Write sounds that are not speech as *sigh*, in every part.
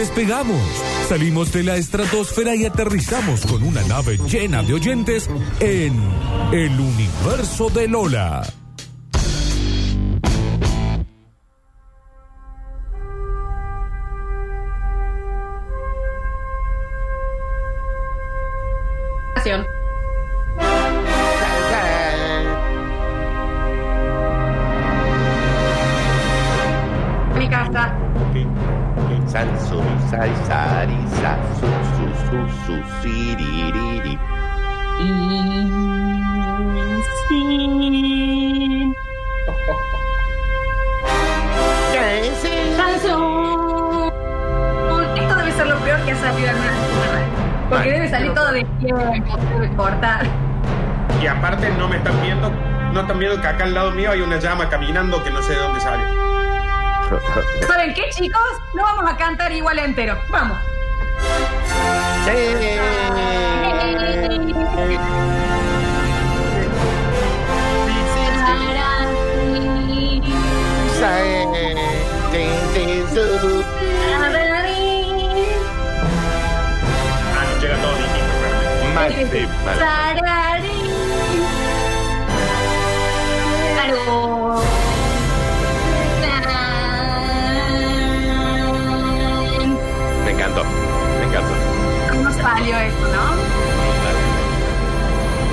Despegamos, salimos de la estratosfera y aterrizamos con una nave llena de oyentes en el universo de Lola. Cortar. Y aparte no me están viendo, no están viendo que acá al lado mío hay una llama caminando que no sé de dónde sale. ¿Saben qué, chicos? No vamos a cantar igual entero. Vamos. Ah, Me encantó, me encantó. ¿Cómo salió esto, no?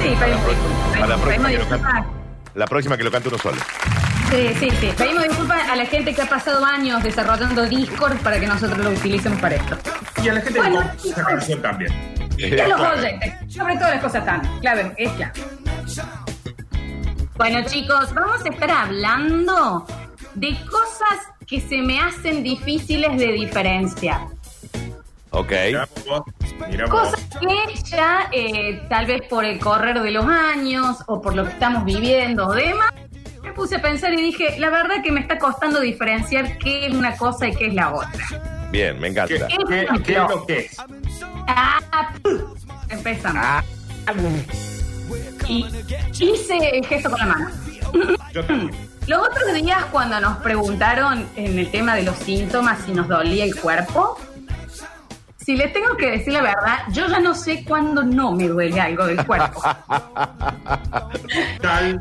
Sí, pedimos A la próxima pedimos que lo disculpas. cante. La próxima que lo cante uno solo. Sí, sí, sí. Pedimos disculpas a la gente que ha pasado años desarrollando Discord para que nosotros lo utilicemos para esto. Y a la gente Bueno, le gusta esta canción también. Y a los oyentes, sobre todo las cosas tan clave, es clave. Bueno, chicos, vamos a estar hablando de cosas que se me hacen difíciles de diferenciar. Ok. Cosas que ya, eh, tal vez por el correr de los años o por lo que estamos viviendo o demás, me puse a pensar y dije, la verdad que me está costando diferenciar qué es una cosa y qué es la otra. Bien, me encanta. ¿Qué, qué, qué es lo que es? Ah. Empezamos. Ah, Y hice el gesto con la mano. Yo. Los otros días cuando nos preguntaron en el tema de los síntomas si nos dolía el cuerpo, si les tengo que decir la verdad, yo ya no sé cuándo no me duele algo del cuerpo. *laughs* Tal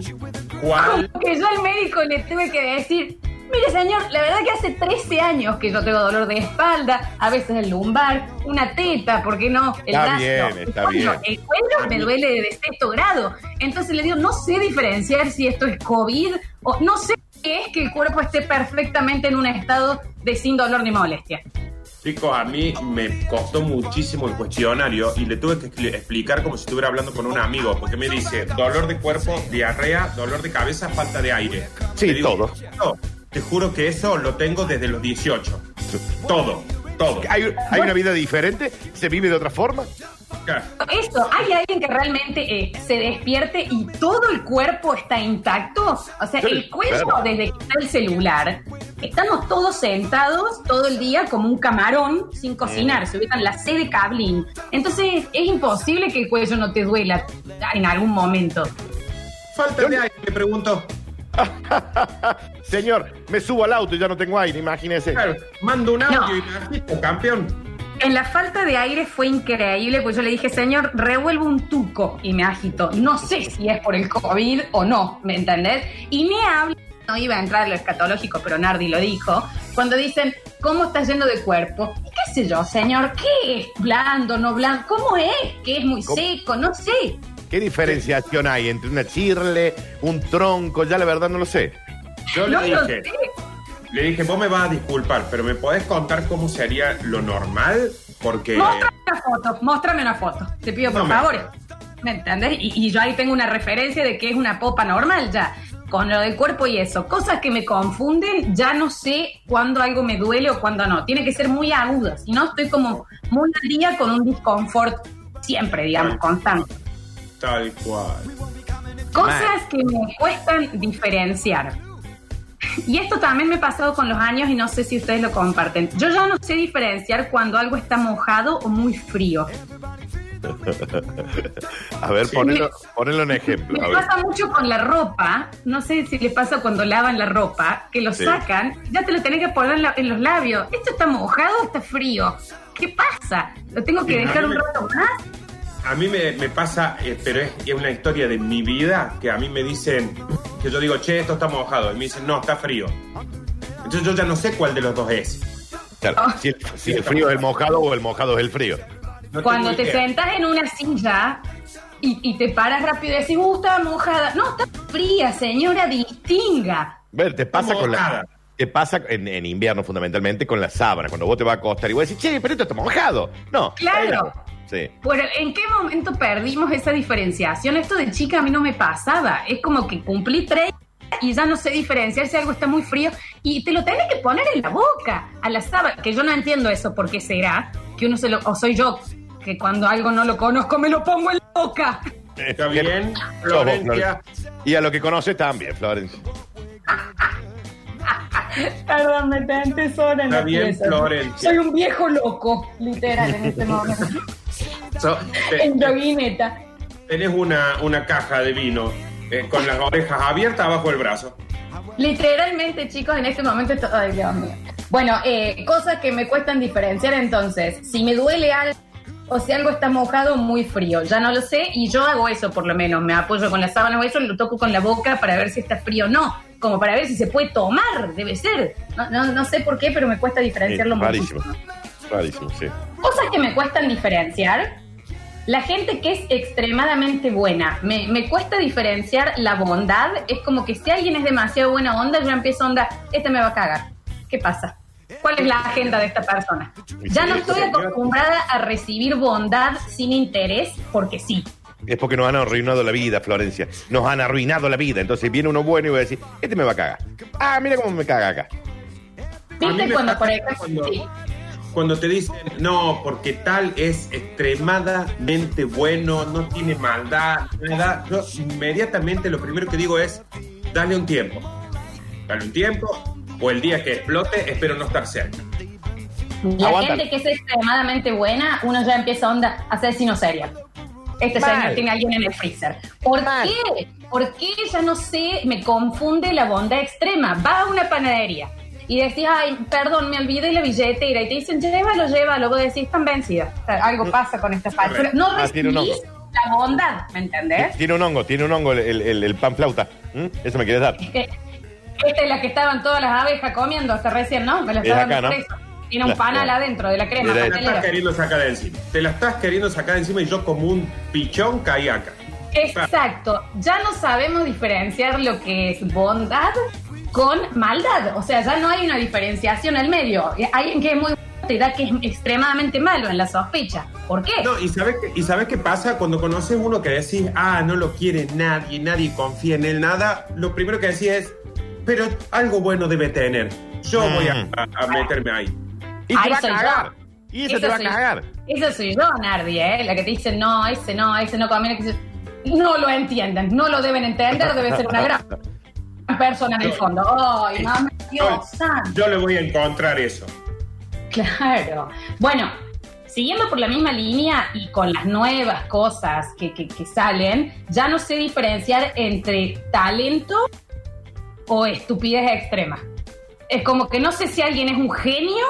cual. Como que yo al médico le tuve que decir, mire señor, la verdad que hace 13 años que yo tengo dolor de espalda, a veces el lumbar, una teta, ¿por qué no? El Está brazo. bien, está bien. El cuello me duele de sexto grado. Entonces le digo, no sé diferenciar si esto es COVID o no sé qué es que el cuerpo esté perfectamente en un estado de sin dolor ni molestia. Chicos, a mí me costó muchísimo el cuestionario y le tuve que expli- explicar como si estuviera hablando con un amigo, porque me dice dolor de cuerpo, diarrea, dolor de cabeza, falta de aire. Sí, digo, todo. "No, te juro que eso lo tengo desde los 18. Todo, todo. ¿Hay, hay una vida diferente? ¿Se vive de otra forma? Esto, ¿hay alguien que realmente eh, se despierte y todo el cuerpo está intacto? O sea, Sí, el cuello, claro. desde que está el celular, estamos todos sentados todo el día como un camarón sin cocinar, se ubican la C de cablín. Entonces, es imposible que el cuello no te duela en algún momento. Falta de aire, le pregunto. *laughs* Señor, me subo al auto y ya no tengo aire, imagínese. Claro, mando un audio No. y me agito, campeón. En la falta de aire fue increíble, pues yo le dije, señor, revuelvo un tuco y me agitó. No sé si es por el COVID o no, ¿me entendés? Y me habla, no iba a entrar a lo escatológico, pero Nardi lo dijo, cuando dicen, ¿cómo está yendo de cuerpo? Y qué sé yo, señor, ¿qué es blando, no blando? ¿Cómo es? ¿Que es muy ¿Cómo? seco? No sé. ¿Qué diferenciación hay entre una chirle, un tronco? Ya la verdad no lo sé. Yo No le lo dije, sé. le dije, vos me vas a disculpar, pero ¿me podés contar cómo sería lo normal? Porque... Móstrame una foto, móstrame una foto. Te pido por No me- favor. ¿Me entendés? Y, y yo ahí tengo una referencia de que es una popa normal ya. Con lo del cuerpo y eso. Cosas que me confunden, ya no sé cuándo algo me duele o cuándo no. Tiene que ser muy agudo. Si no, estoy como muy al día con un disconfort siempre, digamos, constante. Tal cual. Cosas que me cuestan diferenciar. Y esto también me ha pasado con los años y no sé si ustedes lo comparten. Yo ya no sé diferenciar cuando algo está mojado o muy frío. *laughs* A ver, ponelo, ponelo en ejemplo. Me pasa mucho con la ropa, no sé si les pasa cuando lavan la ropa, que lo Sí. sacan, ya te lo tenés que poner en, la- en los labios. ¿Esto está mojado o está frío? ¿Qué pasa? ¿Lo tengo que Sí, dejar un rato más? A mí me, me pasa, eh, pero es, es una historia de mi vida, que a mí me dicen, que yo digo, che, esto está mojado. Y me dicen, no, está frío. Entonces yo ya no sé cuál de los dos es. Claro, si, el, si el frío es el mojado o el mojado es el frío. No Cuando te idea. sentas en una silla y, y te paras rápido y decís, uh, está mojada. No, está fría, señora, distinga. Ver, te pasa con la. Te pasa en, en invierno fundamentalmente con la sábana, cuando vos te vas a acostar y vos decís, che, pero esto está mojado. No. Claro. Sí. Pero ¿en qué momento perdimos esa diferenciación? Esto de chica a mí no me pasaba. Es como que cumplí tres y ya no sé diferenciar si algo está muy frío y te lo tenés que poner en la boca, a la sábana. Que yo no entiendo eso, ¿por qué será? Que uno se lo... O soy yo, que cuando algo no lo conozco me lo pongo en la boca. Está bien, Florencia. Y a lo que conoces también, Florencia. Perdón, me tenté sola en Está la bien, pieza. Florencia. Soy un viejo loco, literal, en este momento. So- te- en yoguineta. tenés una, una caja de vino eh, con las orejas abiertas abajo del brazo. Literalmente, chicos, en este momento esto... Ay, Dios mío. Bueno, eh, cosas que me cuestan diferenciar entonces. Si me duele algo o si algo está mojado, muy frío. Ya no lo sé y yo hago eso por lo menos. Me apoyo con la sábana o eso, lo toco con la boca para ver si está frío o no. Como para ver si se puede tomar, debe ser. No, no, no sé por qué, pero me cuesta diferenciarlo Sí, rarísimo. Rarísimo, sí. Cosas que me cuestan diferenciar. La gente que es extremadamente buena. Me, me cuesta diferenciar la bondad. Es como que si alguien es demasiado buena onda, yo empiezo onda, este me va a cagar. ¿Qué pasa? ¿Cuál es la agenda de esta persona? Ya no estoy acostumbrada a recibir bondad sin interés porque sí. Es porque nos han arruinado la vida, Florencia. Nos han arruinado la vida. Entonces viene uno bueno y va a decir, este me va a cagar. Ah, mira cómo me caga acá. ¿Viste cuando, por ejemplo, cuando- sí. Cuando te dicen, no, porque tal es extremadamente bueno, no tiene maldad, nada, yo inmediatamente lo primero que digo es, dale un tiempo. Dale un tiempo, o el día que explote, espero no estar cerca. La Aguántalo. gente que es extremadamente buena, uno ya empieza onda a asesino serial. Este Mal. señor tiene a alguien en el freezer. ¿Por Mal. qué? ¿Por qué ya no sé? Me confunde la bondad extrema. Va a una panadería y decís, ay, perdón, me olvidé la billetera. Y te dicen, llévalo, llévalo. Vos decís, están vencida. O sea, algo pasa con esta factura. No Ah, recibís la bondad, ¿me entendés? Tiene un hongo, tiene un hongo el, el- el- el pan flauta. ¿Mm? ¿Eso me quieres dar? Que- Esta es la que estaban todas las abejas comiendo hasta recién, ¿no? Me la Es estaban acá, ¿no? Tiene un La- panal la- adentro de la crema. Te la estás queriendo sacar de encima. Te la estás queriendo sacar de encima y yo como un pichón caí acá. Exacto. Ya no sabemos diferenciar lo que es bondad con maldad. O sea, ya no hay una diferenciación al medio. Alguien que es muy te da que es extremadamente malo en la sospecha. ¿Por qué? No, ¿y sabes, qué, ¿y sabes qué pasa? Cuando conoces uno que decís, ah, no lo quiere nadie, nadie confía en él, nada, lo primero que decís es, pero algo bueno debe tener. Yo Mm. voy a, a- a meterme ahí. Y te Ahí va a soy yo. cagar. Y eso te va a soy- cagar. Esa soy yo, Nardi, ¿eh? La que te dice, no, ese no, ese no conviene. No lo entienden, no lo deben entender, debe ser una gran *laughs* persona en el fondo. ¡Ay, mamá, Dios santo! Yo le voy a encontrar eso. Claro. Bueno, siguiendo por la misma línea y con las nuevas cosas que, que- que salen, ya no sé diferenciar entre talento o estupidez extrema. Es como que no sé si alguien es un genio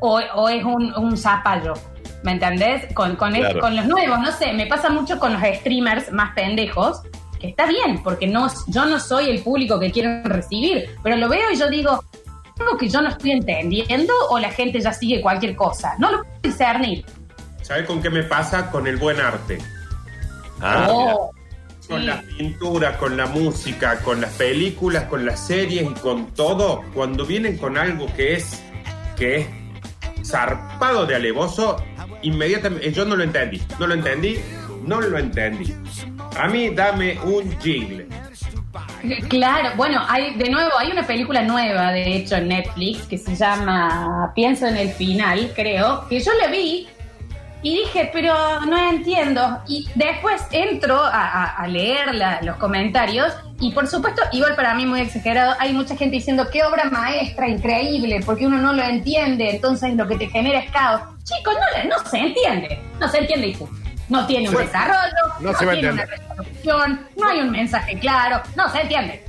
o, o es un, un zapallo. ¿Me entendés? Con, con los nuevos, no sé, me pasa mucho con los streamers más pendejos, que está bien, porque no, yo no soy el público que quieren recibir, pero lo veo y yo digo, algo que yo no estoy entendiendo o la gente ya sigue cualquier cosa. No lo puedo discernir. ¿Sabes con qué me pasa? Con el buen arte. Ah, Oh, Con sí. las pinturas, con la música, con las películas, con las series y con todo. Cuando vienen con algo que es, que es zarpado de alevoso, inmediatamente, yo no lo entendí. No lo entendí, no lo entendí. A mí dame un jingle. *laughs* Claro, bueno, hay de nuevo, hay una película nueva, de hecho, en Netflix, que se llama Pienso en el final, creo, que yo la vi y dije, pero no entiendo. Y después entro a, a- leer los comentarios y por supuesto, igual para mí muy exagerado, hay mucha gente diciendo, qué obra maestra, increíble, porque uno no lo entiende, entonces lo que te genera es caos. Chicos, no, no se entiende, no se entiende y punto. No tiene un desarrollo, no no, se tiene una resolución, no hay un mensaje claro, no se entiende.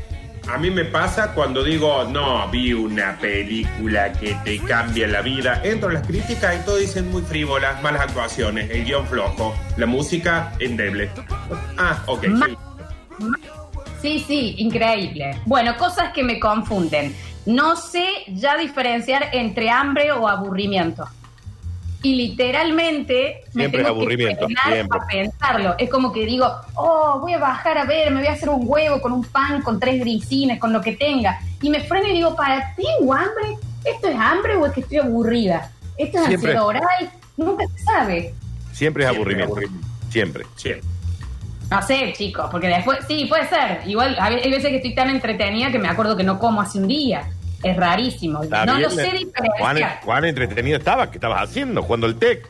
A mí me pasa cuando digo, no, vi una película que te cambia la vida. Entro a las críticas y todos dicen muy frívolas, malas actuaciones, el guion flojo, la música endeble. Ah, ok. Ma- sí. Sí, sí, increíble. Bueno, cosas que me confunden. No sé ya diferenciar entre hambre o aburrimiento. Y literalmente me Siempre tengo es aburrimiento, que siempre. a pensarlo. Es como que digo, oh, voy a bajar a ver, me voy a hacer un huevo con un pan, con tres grisines, con lo que tenga. Y me freno y digo, ¿para tengo hambre? ¿Esto es hambre o es que estoy aburrida? ¿Esto es Siempre. ansiedad oral? Nunca se sabe. Siempre es Siempre aburrimiento. aburrimiento. Siempre. Sí. No sé, chicos, porque después, sí, puede ser. Igual, hay veces que estoy tan entretenida que me acuerdo que no como hace un día. Es rarísimo. Está no bien, lo sé eh. diferenciar. Juan, Juan entretenido estabas. ¿Qué estabas haciendo? Jugando el TEC.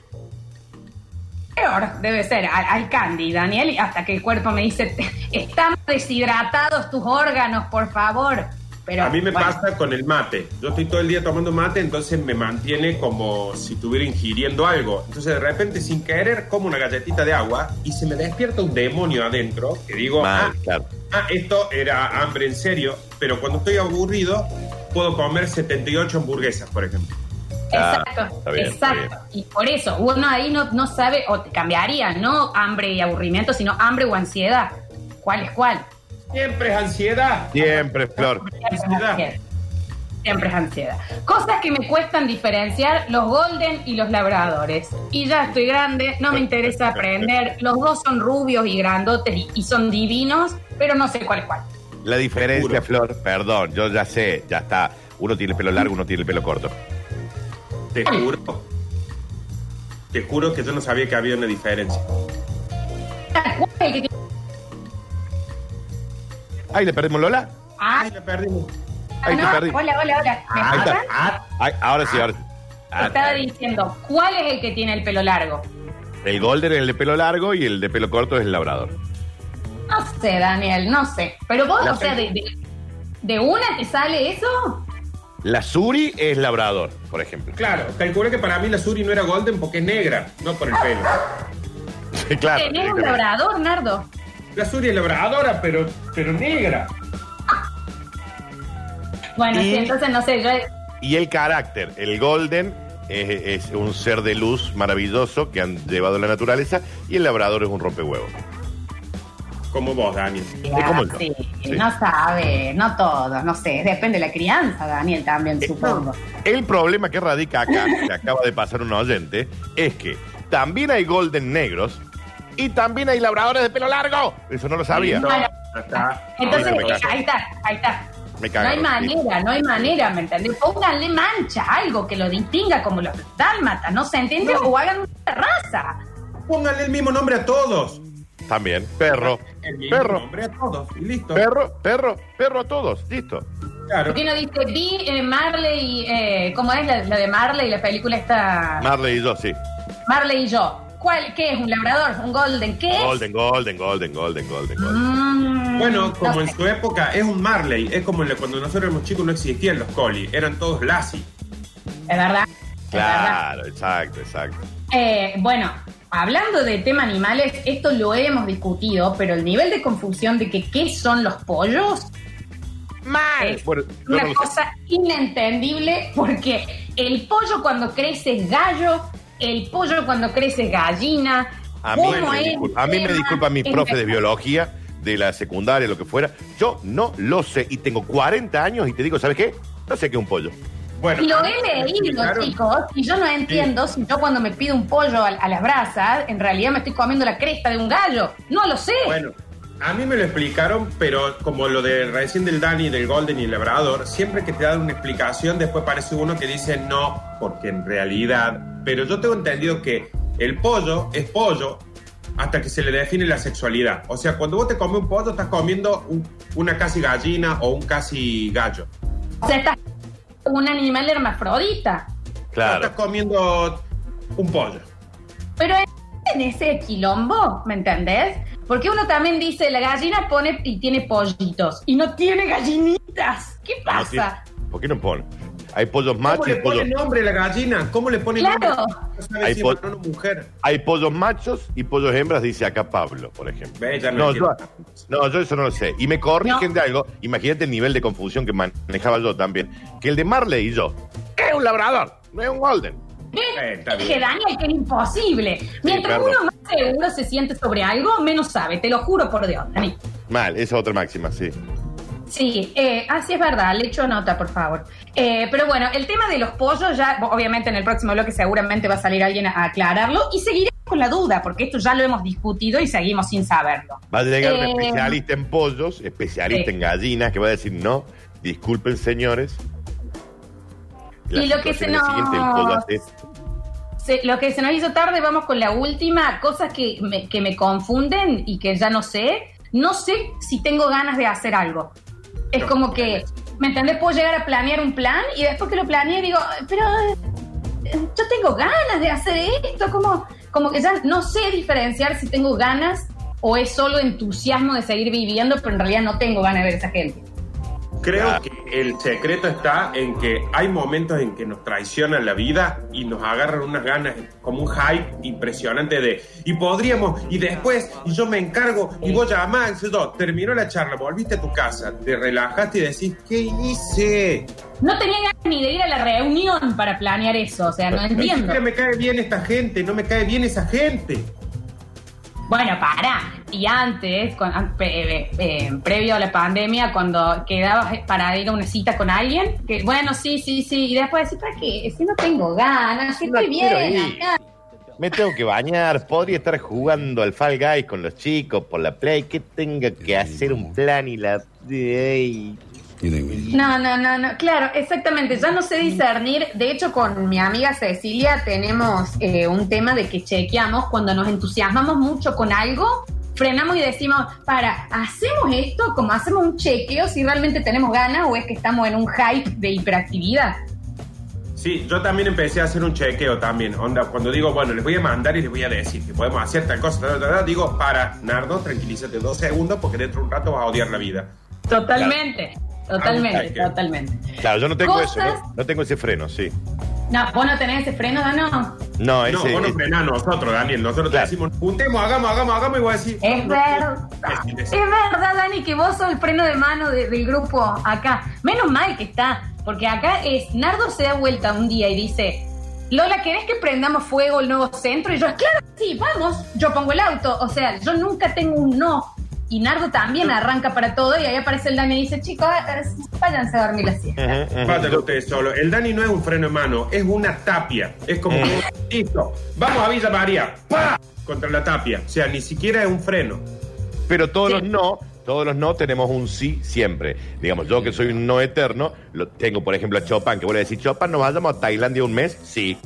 Peor debe ser al, al candy, Daniel, y hasta que el cuerpo me dice, están deshidratados tus órganos, por favor. Pero, A mí me bueno, pasa con el mate. Yo estoy todo el día tomando mate, entonces me mantiene como si estuviera ingiriendo algo. Entonces de repente, sin querer, como una galletita de agua y se me despierta un demonio adentro que digo, Mal, ah, claro. ah, esto era hambre en serio. Pero cuando estoy aburrido, puedo comer 78 hamburguesas, por ejemplo. Ah, Exacto, está bien, está exacto. Y por eso, uno ahí no, no sabe, o te cambiaría, no hambre y aburrimiento, sino hambre o ansiedad. ¿Cuál es cuál? Siempre es ansiedad. Siempre, Flor. Siempre es Ansiedad. ansiedad. Siempre es ansiedad. Cosas que me cuestan diferenciar los golden y los labradores. Y ya estoy grande, no me interesa aprender. Los dos son rubios y grandotes y, y son divinos, pero no sé cuál es cuál. La diferencia. Flor, perdón, yo ya sé, ya está. Uno tiene el pelo largo, uno tiene el pelo corto. Te juro. Te juro que yo no sabía que había una diferencia. ¿Cuál es el que tiene- Ay, le perdimos Lola. Ah, Ay, la perdimos. Ahí te no, perdí. hola, hola, hola. ¿Me Ahí está. Ah, Ay, ahora sí, ahora sí. Ah, Estaba diciendo, ¿cuál es el que tiene el pelo largo? el golden es el de pelo largo y el de pelo corto es el labrador. No sé, Daniel, no sé. Pero vos, La o sea, de, de- de una te sale eso. La Suri es labrador, por ejemplo. Claro, calculé que para mí la Suri no era golden porque es negra, no por el pelo. claro. Tenés un labrador, Nardo. La Suri es labradora, pero, pero negra. Bueno, Y- sí, entonces no sé, yo Y el carácter, el golden es, es un ser de luz maravilloso que han llevado la naturaleza y el labrador es un rompehuevos. Como vos, Daniel. Sí, sí. no sabe, no todo, no sé, depende de la crianza, Daniel, también, supongo. El problema que radica acá, que acaba de pasar un oyente, es que también hay golden negros y también hay labradores de pelo largo. Eso no lo sabía. No. Entonces, ahí está, ahí está. Me No cago. hay manera, no hay manera, ¿me entendés? Pónganle mancha, algo que lo distinga como los dálmatas, ¿no se entiende? No. O hagan una raza. Pónganle el mismo nombre a todos. También, perro. El mismo Perro. nombre a todos. Y listo. Perro, perro, perro a todos. Listo. Claro. Porque uno dice, vi eh, Marley, eh, ¿cómo es la, la de Marley? La película está... Marley y yo, sí. Marley y yo. ¿Cuál? ¿Qué es? ¿Un labrador? ¿Un golden? ¿Qué es? Golden, golden, golden, golden, golden, golden. Mm, Bueno, como no en sé. su época es un Marley, es como cuando nosotros éramos chicos no existían los Collie, eran todos Lassie. Es verdad. es verdad. Claro, exacto, exacto. Eh, bueno, hablando de tema animales, esto lo hemos discutido, pero el nivel de confusión de que qué son los pollos es Bueno, yo una no cosa inentendible porque el pollo cuando crece es gallo, el pollo cuando crece es gallina. A mí, ¿Cómo me es? disculpa, a mí me disculpa mi es profe de biología, de la secundaria, lo que fuera. Yo no lo sé y tengo 40 años y te digo, ¿sabes qué? No sé qué es un pollo. Bueno, Y lo he leído, chicos, y yo no entiendo si yo cuando me pido un pollo a, a las brasas, en realidad me estoy comiendo la cresta de un gallo. No lo sé. Bueno, a mí me lo explicaron, pero como lo de recién del Dani, del Golden y el Labrador, siempre que te dan una explicación, después parece uno que dice no, porque en realidad. Pero yo tengo entendido que el pollo es pollo hasta que se le define la sexualidad. O sea, cuando vos te comes un pollo, estás comiendo un- una casi gallina o un casi gallo. O sea, estás un animal hermafrodita. Claro. estás comiendo un pollo. Pero en ese quilombo, ¿me entendés? Porque uno también dice, la gallina pone y tiene pollitos, y no tiene gallinitas. ¿Qué pasa? ¿Por qué no pone? Hay pollos ¿Cómo machos y le pone pollos. nombre a la gallina? ¿Cómo le pone Claro. nombre? No sabe Hay si po- mujer. Hay pollos machos y pollos hembras, dice acá Pablo, por ejemplo. No No, yo, no, yo eso no lo sé. Y me corrigen No. de algo. Imagínate el nivel de confusión que manejaba yo también. Que el de Marley y yo es un labrador, no es un golden. Eh, bien. Daniel, que es imposible. Mientras perdón. uno más seguro se siente sobre algo, menos sabe. Te lo juro por Dios, Dani. Mal, esa es otra máxima, sí. Sí, eh, así es verdad, le echo nota, por favor. Eh, pero bueno, el tema de los pollos, ya, obviamente en el próximo bloque seguramente va a salir alguien a aclararlo y seguiremos con la duda, porque esto ya lo hemos discutido y seguimos sin saberlo. Va a llegar un Eh, especialista en pollos, especialista sí. en gallinas, que va a decir, no, disculpen señores. La Y lo que se nos- Se- lo que se nos hizo tarde, vamos con la última, cosas que me, que me confunden y que ya no sé. No sé si tengo ganas de hacer algo. Es No, como que, ¿me entendés? Puedo llegar a planear un plan y después que lo planeé digo, pero eh, yo tengo ganas de hacer esto, como, como que ya no sé diferenciar si tengo ganas o es solo entusiasmo de seguir viviendo, pero en realidad no tengo ganas de ver a esa gente. Creo Claro. que el secreto está en que hay momentos en que nos traiciona la vida y nos agarran unas ganas, como un hype impresionante de, y podríamos, y después, y yo me encargo, y vos llamás, y yo, terminó la charla, volviste a tu casa, te relajaste y decís, ¿qué hice? No tenía ganas ni de ir a la reunión para planear eso, o sea, no entiendo. siquiera me cae bien esta gente, no me cae bien esa gente. Bueno, para. Y antes, con- an- pe- eh, eh, previo a la pandemia, cuando quedabas para ir a una cita con alguien, que bueno, sí, sí, sí, y después decís, ¿para qué? Si no tengo ganas, si No estoy bien acá. Me tengo que bañar, podría estar jugando al Fall Guys con los chicos por la play, que tenga que hacer un plan y la... Ey. No, no, no, no, claro, exactamente, ya no sé discernir. De hecho, con mi amiga Cecilia tenemos eh, un tema de que chequeamos cuando nos entusiasmamos mucho con algo, frenamos y decimos, para, ¿hacemos esto como hacemos un chequeo si realmente tenemos ganas o es que estamos en un hype de hiperactividad? Sí, yo también empecé a hacer un chequeo también. Onda, cuando digo, bueno, les voy a mandar y les voy a decir que podemos hacer tal cosa, tal, tal, tal, digo, para, Nardo, tranquilízate dos segundos porque dentro de un rato vas a odiar la vida. Totalmente, totalmente, totalmente. Claro, yo no tengo Cosas- eso, ¿no? No tengo ese freno, sí. No, vos no tenés ese freno, ¿no? No, No, ese... vos no frenás a nosotros, Daniel. Nosotros Claro. te decimos, juntemos, hagamos, hagamos, hagamos, y vos decís... Es no, verdad. no, Es verdad, Dani, que vos sos el freno de mano de- del grupo acá. Menos mal que está, porque acá es, Nardo se da vuelta un día y dice, Lola, ¿querés que prendamos fuego el nuevo centro? Y yo, claro, sí, vamos, yo pongo el auto. O sea, yo nunca tengo un no. Y Nardo también arranca para todo y ahí aparece el Dani y dice, chicos, váyanse a dormir la siesta. Váyanse ustedes solo. El Dani no es un freno de mano, es una tapia. Es como, listo, vamos a Villa María, ¡pa! Contra la tapia. O sea, ni siquiera es un freno. Pero todos Sí. los no, todos los no tenemos un sí siempre. Digamos, yo que soy un no eterno, lo tengo, por ejemplo, a Chopin, que voy a decir, Chopin, ¿nos vayamos a Tailandia un mes? Sí.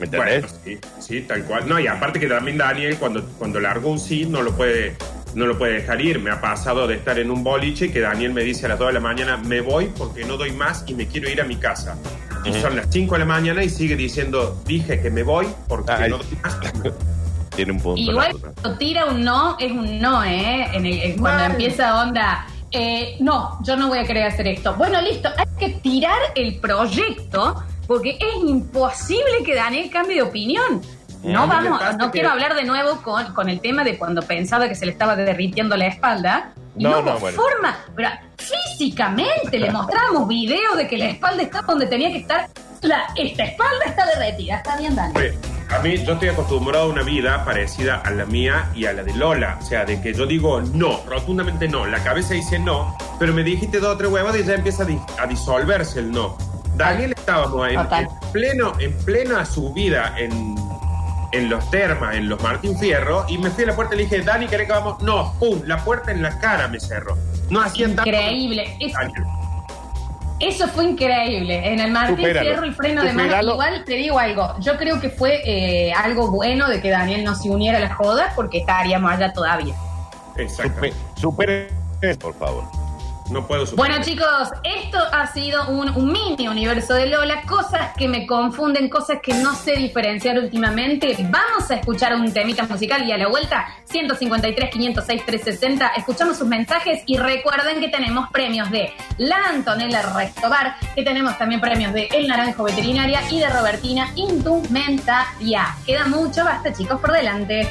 ¿Me entendés? Bueno, sí, sí, tal cual. No, y aparte que también Daniel, cuando, cuando largó un sí, no lo puede no lo puede dejar ir. Me ha pasado de estar en un boliche que Daniel me dice a las 2 de la mañana, me voy porque no doy más y me quiero ir a mi casa. Y son las 5 de la mañana y sigue diciendo, dije que me voy porque Ay. no doy más. *laughs* Tiene un punto. Igual cuando tira un no, es un no, ¿eh? En el- en cuando Mal. empieza onda, eh, no, yo no voy a querer hacer esto. Bueno, listo, hay que tirar el proyecto porque es imposible que Daniel cambie de opinión. A No vamos, no que- quiero hablar de nuevo con, con el tema de cuando pensaba que se le estaba derritiendo la espalda. Y No, no, no, bueno. forma, pero físicamente le mostramos videos de que la espalda estaba donde tenía que estar. La, esta espalda está derretida, está bien, Dani. Oye, A mí, yo estoy acostumbrado a una vida parecida a la mía y a la de Lola. O sea, de que yo digo no, rotundamente no. La cabeza dice no, pero me dijiste dos o tres huevadas y ya empieza a, dis- a disolverse el no. Daniel estábamos en, en pleno, en plena subida en, en los termas, en los Martín Fierro, y me fui a la puerta y le dije, Dani, ¿querés que vamos? No, pum, la puerta en la cara me cerró. No hacían tanto. Increíble. Es- Daniel. Eso fue increíble. En el Martín. Fierro el freno de mano. Igual te digo algo. Yo creo que fue eh, algo bueno de que Daniel no se uniera a la joda porque estaríamos allá todavía. Exactamente. Supe- Supere, por favor. No puedo superar. Bueno, chicos, esto ha sido un, mini universo de Lola, cosas que me confunden, cosas que no sé diferenciar últimamente. Vamos a escuchar un temita musical y a la vuelta, 153, 506, 360, escuchamos sus mensajes y recuerden que tenemos premios de La Antonella Restobar, que tenemos también premios de El Naranjo Veterinaria y de Robertina Indumentaria. Queda mucho, basta chicos por delante.